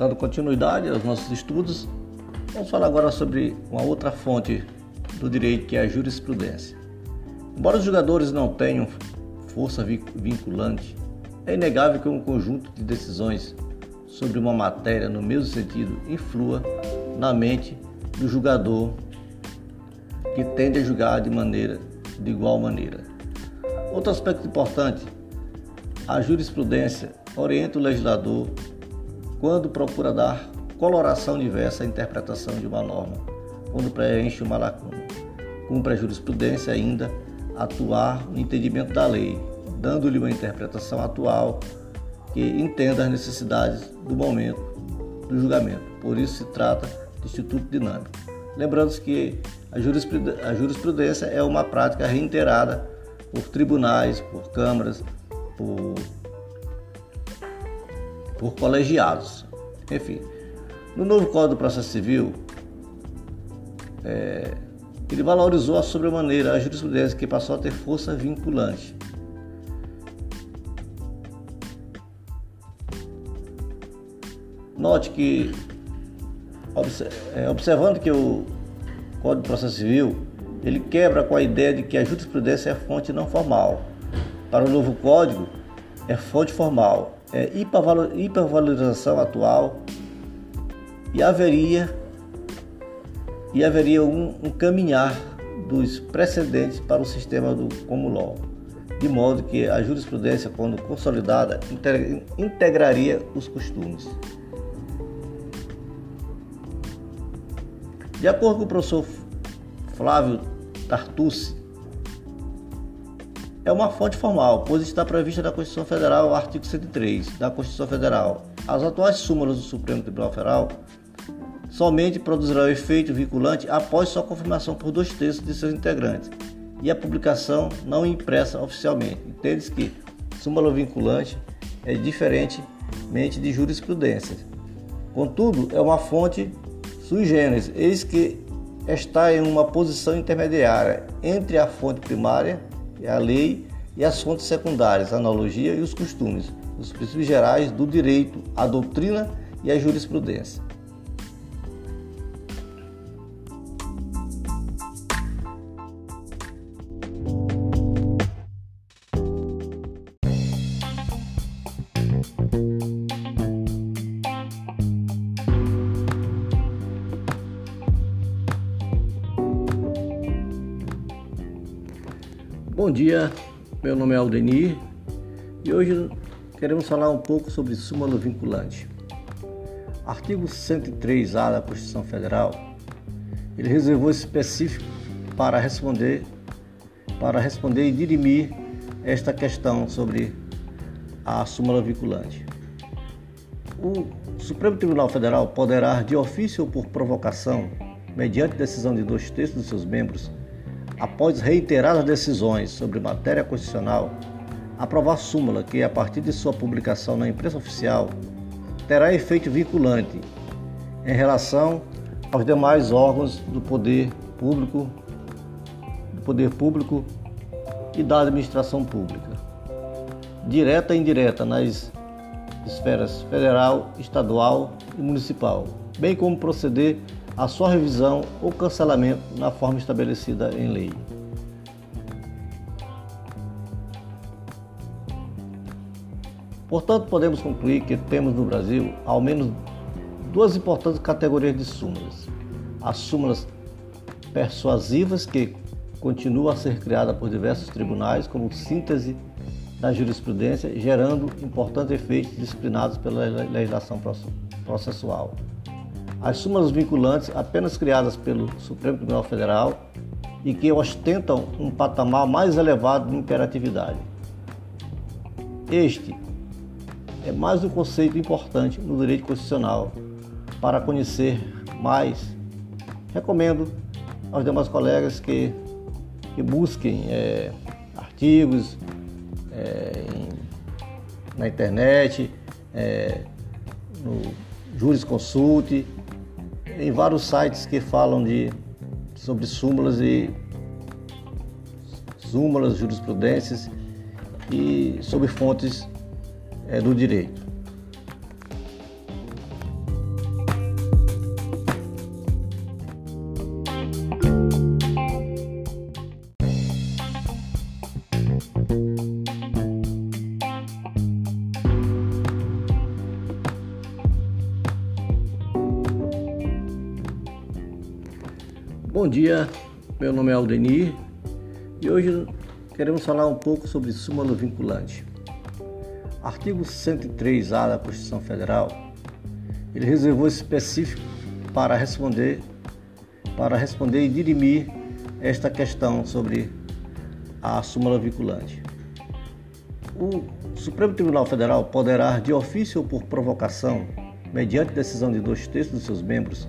Dando continuidade aos nossos estudos, vamos falar agora sobre uma outra fonte do direito que é a jurisprudência. Embora os jogadores não tenham força vinculante, é inegável que um conjunto de decisões sobre uma matéria no mesmo sentido influa na mente do jogador que tende a julgar de maneira de igual maneira. Outro aspecto importante, a jurisprudência orienta o legislador quando procura dar coloração diversa à interpretação de uma norma, quando preenche uma lacuna. Cumpre a jurisprudência ainda atuar no entendimento da lei, dando-lhe uma interpretação atual que entenda as necessidades do momento do julgamento. Por isso se trata de instituto dinâmico. Lembrando que a jurisprudência é uma prática reiterada por tribunais, por câmaras, por, por colegiados. Enfim, no novo Código do Processo Civil, é, ele valorizou a sobremaneira a jurisprudência que passou a ter força vinculante. Note que, é, observando que o Código de Processo Civil, ele quebra com a ideia de que a jurisprudência é fonte não formal. Para o novo Código, é fonte formal, é hipervalorização atual e haveria e haveria um, um caminhar dos precedentes para o sistema do law, de modo que a jurisprudência, quando consolidada, integraria os costumes. De acordo com o professor Flávio Tartucci, é uma fonte formal, pois está prevista na Constituição Federal, artigo 103 da Constituição Federal. As atuais súmulas do Supremo Tribunal Federal somente produzirá o efeito vinculante após sua confirmação por dois terços de seus integrantes e a publicação não impressa oficialmente. Entende-se que súmula vinculante é diferentemente de jurisprudência. Contudo, é uma fonte sui generis, eis que está em uma posição intermediária entre a fonte primária, é a lei, e as fontes secundárias, a analogia e os costumes, os princípios gerais do direito, a doutrina e a jurisprudência. Bom dia, meu nome é Aldenir e hoje queremos falar um pouco sobre súmula vinculante. Artigo 103A da Constituição Federal, ele reservou específico para responder para responder e dirimir esta questão sobre a súmula vinculante. O Supremo Tribunal Federal poderá, de ofício ou por provocação, mediante decisão de dois terços dos seus membros, após reiteradas decisões sobre matéria constitucional, aprovar súmula que, a partir de sua publicação na imprensa oficial, terá efeito vinculante em relação aos demais órgãos do poder público, do poder público e da administração pública, direta e indireta nas esferas federal, estadual e municipal, bem como proceder a sua revisão ou cancelamento na forma estabelecida em lei. Portanto, podemos concluir que temos no Brasil ao menos duas importantes categorias de súmulas. As súmulas persuasivas, que continuam a ser criadas por diversos tribunais como síntese da jurisprudência, gerando importantes efeitos disciplinados pela legislação processual as súmulas vinculantes apenas criadas pelo Supremo Tribunal Federal e que ostentam um patamar mais elevado de imperatividade. Este é mais um conceito importante no direito constitucional. Para conhecer mais, recomendo aos demais colegas que, que busquem é, artigos é, em, na internet, é, no Jurisconsulte, em vários sites que falam de, sobre súmulas e súmulas, jurisprudências e sobre fontes é, do direito. Bom dia, meu nome é Aldenir e hoje queremos falar um pouco sobre súmula vinculante. Artigo 103A da Constituição Federal, ele reservou específico para responder para responder e dirimir esta questão sobre a súmula vinculante. O Supremo Tribunal Federal poderá, de ofício ou por provocação, mediante decisão de dois terços de seus membros,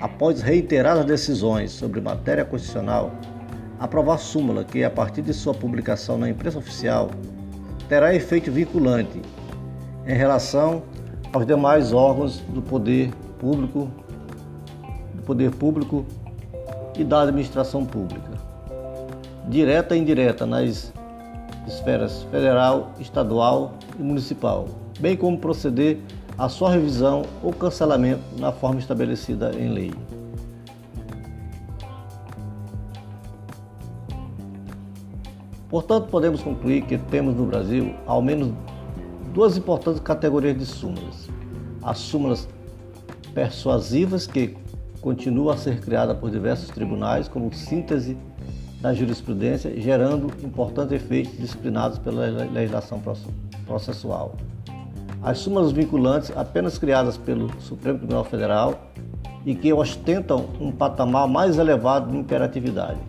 após reiteradas decisões sobre matéria constitucional, aprovar súmula que, a partir de sua publicação na imprensa oficial, terá efeito vinculante em relação aos demais órgãos do poder público, do poder público e da administração pública, direta e indireta nas esferas federal, estadual e municipal, bem como proceder à sua revisão ou cancelamento na forma estabelecida em lei. Portanto, podemos concluir que temos no Brasil ao menos duas importantes categorias de súmulas. As súmulas persuasivas, que continuam a ser criadas por diversos tribunais como síntese da jurisprudência, gerando importantes efeitos disciplinados pela legislação processual. As súmulas vinculantes, apenas criadas pelo Supremo Tribunal Federal e que ostentam um patamar mais elevado de imperatividade.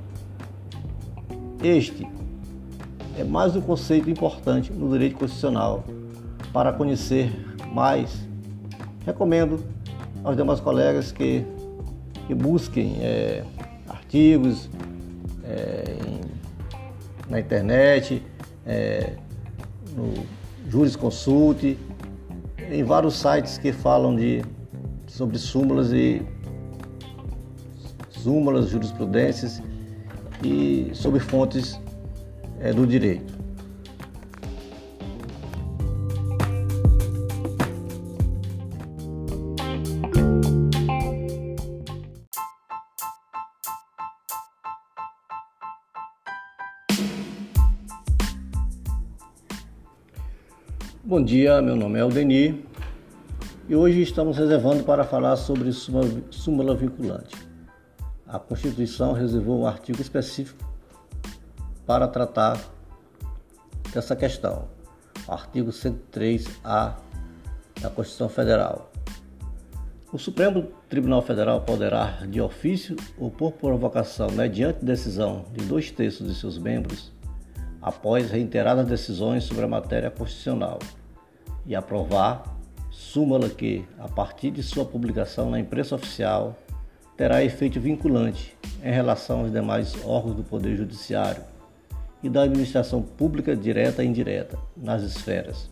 Este é mais um conceito importante no direito constitucional. Para conhecer mais, recomendo aos demais colegas que, que busquem é, artigos é, em, na internet, é, no Jurisconsulte, em vários sites que falam de, sobre súmulas e súmulas, jurisprudências e sobre fontes é, do direito. Bom dia, meu nome é Aldenir e hoje estamos reservando para falar sobre súmula vinculante. A Constituição reservou um artigo específico para tratar dessa questão. Artigo 103-A da Constituição Federal. O Supremo Tribunal Federal poderá, de ofício ou por provocação, mediante decisão de dois terços de seus membros, após reiteradas decisões sobre a matéria constitucional, e aprovar súmula que, a partir de sua publicação na imprensa oficial, terá efeito vinculante em relação aos demais órgãos do Poder Judiciário e da administração pública direta e indireta nas esferas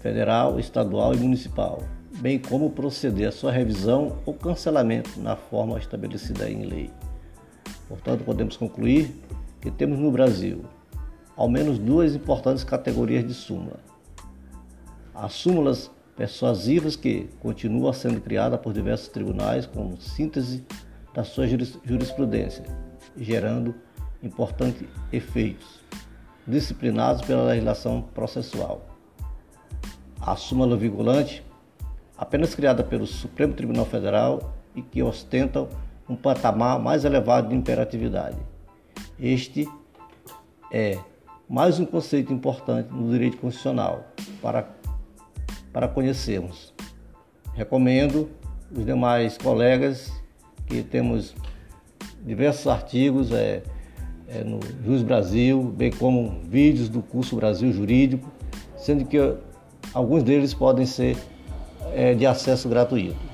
federal, estadual e municipal, bem como proceder à sua revisão ou cancelamento na forma estabelecida em lei. Portanto, podemos concluir que temos no Brasil ao menos duas importantes categorias de súmula. As súmulas persuasivas que continuam sendo criadas por diversos tribunais como síntese da sua jurisprudência, gerando importantes efeitos disciplinados pela legislação processual. A súmula vinculante, apenas criada pelo Supremo Tribunal Federal e que ostentam um patamar mais elevado de imperatividade. Este é mais um conceito importante no direito constitucional para, para conhecermos. Recomendo os demais colegas que temos diversos artigos é, é, no Jus Brasil, bem como vídeos do curso Brasil Jurídico, sendo que alguns deles podem ser é, de acesso gratuito.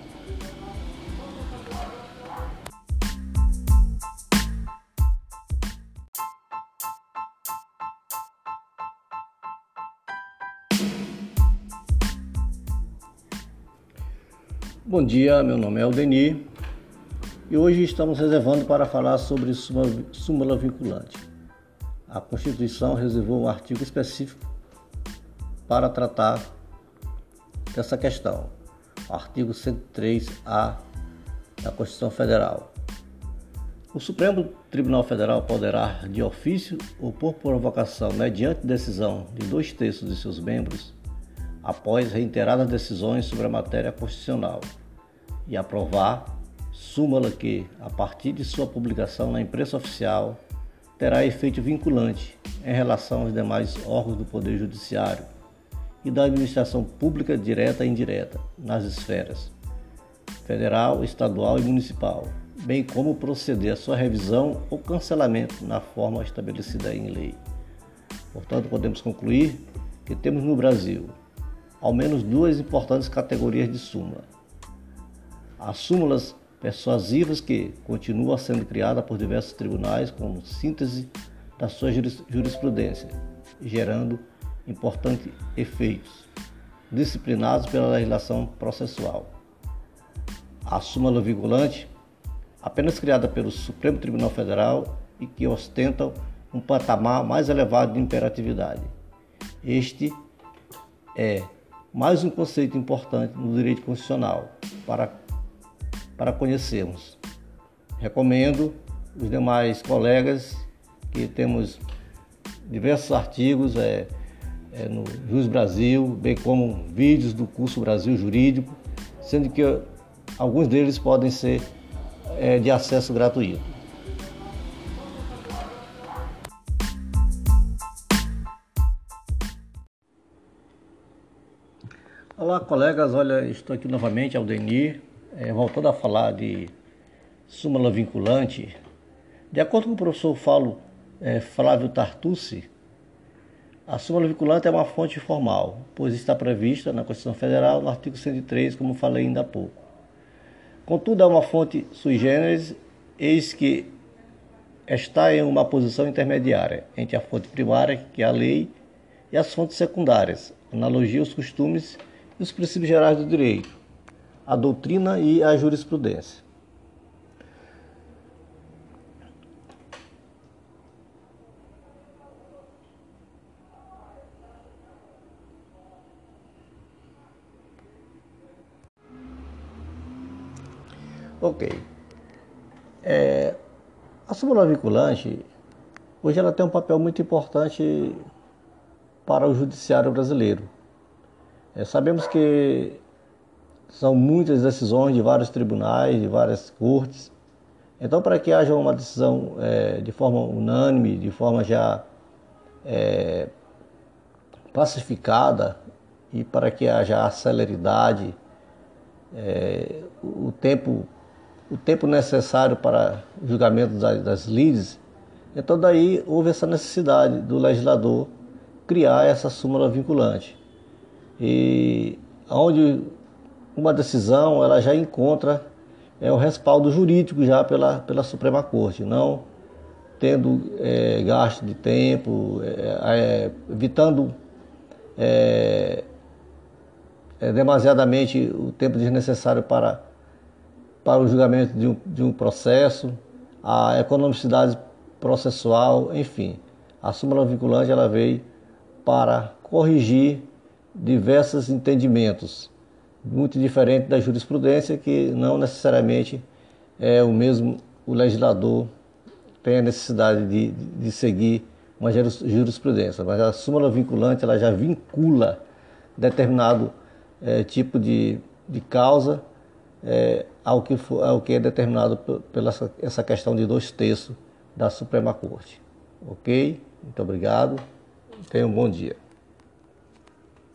Bom dia, meu nome é Aldenir e hoje estamos reservando para falar sobre súmula vinculante. A Constituição reservou um artigo específico para tratar dessa questão, o artigo 103-A da Constituição Federal. O Supremo Tribunal Federal poderá, de ofício ou por provocação, mediante decisão de dois terços de seus membros, após reiteradas decisões sobre a matéria constitucional, e aprovar súmula que, a partir de sua publicação na imprensa oficial, terá efeito vinculante em relação aos demais órgãos do Poder Judiciário e da administração pública direta e indireta nas esferas federal, estadual e municipal, bem como proceder à sua revisão ou cancelamento na forma estabelecida em lei. Portanto, podemos concluir que temos no Brasil ao menos duas importantes categorias de súmula. As súmulas persuasivas que continuam sendo criadas por diversos tribunais como síntese da sua jurisprudência, gerando importantes efeitos disciplinados pela legislação processual. A súmula vinculante, apenas criada pelo Supremo Tribunal Federal e que ostentam um patamar mais elevado de imperatividade. Este é mais um conceito importante no direito constitucional para, para conhecermos. Recomendo os demais colegas que temos diversos artigos é, é, no Jus Brasil, bem como vídeos do curso Brasil Jurídico, sendo que alguns deles podem ser é, de acesso gratuito. Olá, colegas. Olha, estou aqui novamente, Aldenir, é, voltando a falar de súmula vinculante. De acordo com o professor Falo, é, Flávio Tartucci, a súmula vinculante é uma fonte formal, pois está prevista na Constituição Federal, no artigo 103, como falei ainda há pouco. Contudo, é uma fonte sui generis, eis que está em uma posição intermediária entre a fonte primária, que é a lei, e as fontes secundárias, analogia aos costumes e os princípios gerais do direito, a doutrina e a jurisprudência. Ok. É, a súmula vinculante, hoje ela tem um papel muito importante para o judiciário brasileiro. É, sabemos que são muitas decisões de vários tribunais, de várias cortes. Então, para que haja uma decisão é, de forma unânime, de forma já é, pacificada e para que haja a celeridade, é, o tempo o tempo necessário para o julgamento das, das lides, então daí houve essa necessidade do legislador criar essa súmula vinculante. E onde uma decisão ela já encontra é, o respaldo jurídico já pela, pela Suprema Corte, não tendo é, gasto de tempo, é, é evitando é, é, demasiadamente o tempo desnecessário para para o julgamento de um, de um processo, a economicidade processual, enfim. A súmula vinculante ela veio para corrigir diversos entendimentos, muito diferente da jurisprudência, que não necessariamente é o mesmo o legislador tem a necessidade de, de seguir uma jurisprudência, mas a súmula vinculante ela já vincula determinado é, tipo de, de causa é, ao, que for, ao que é determinado pela essa questão de dois terços da Suprema Corte. Ok? Muito obrigado. Tenha um bom dia.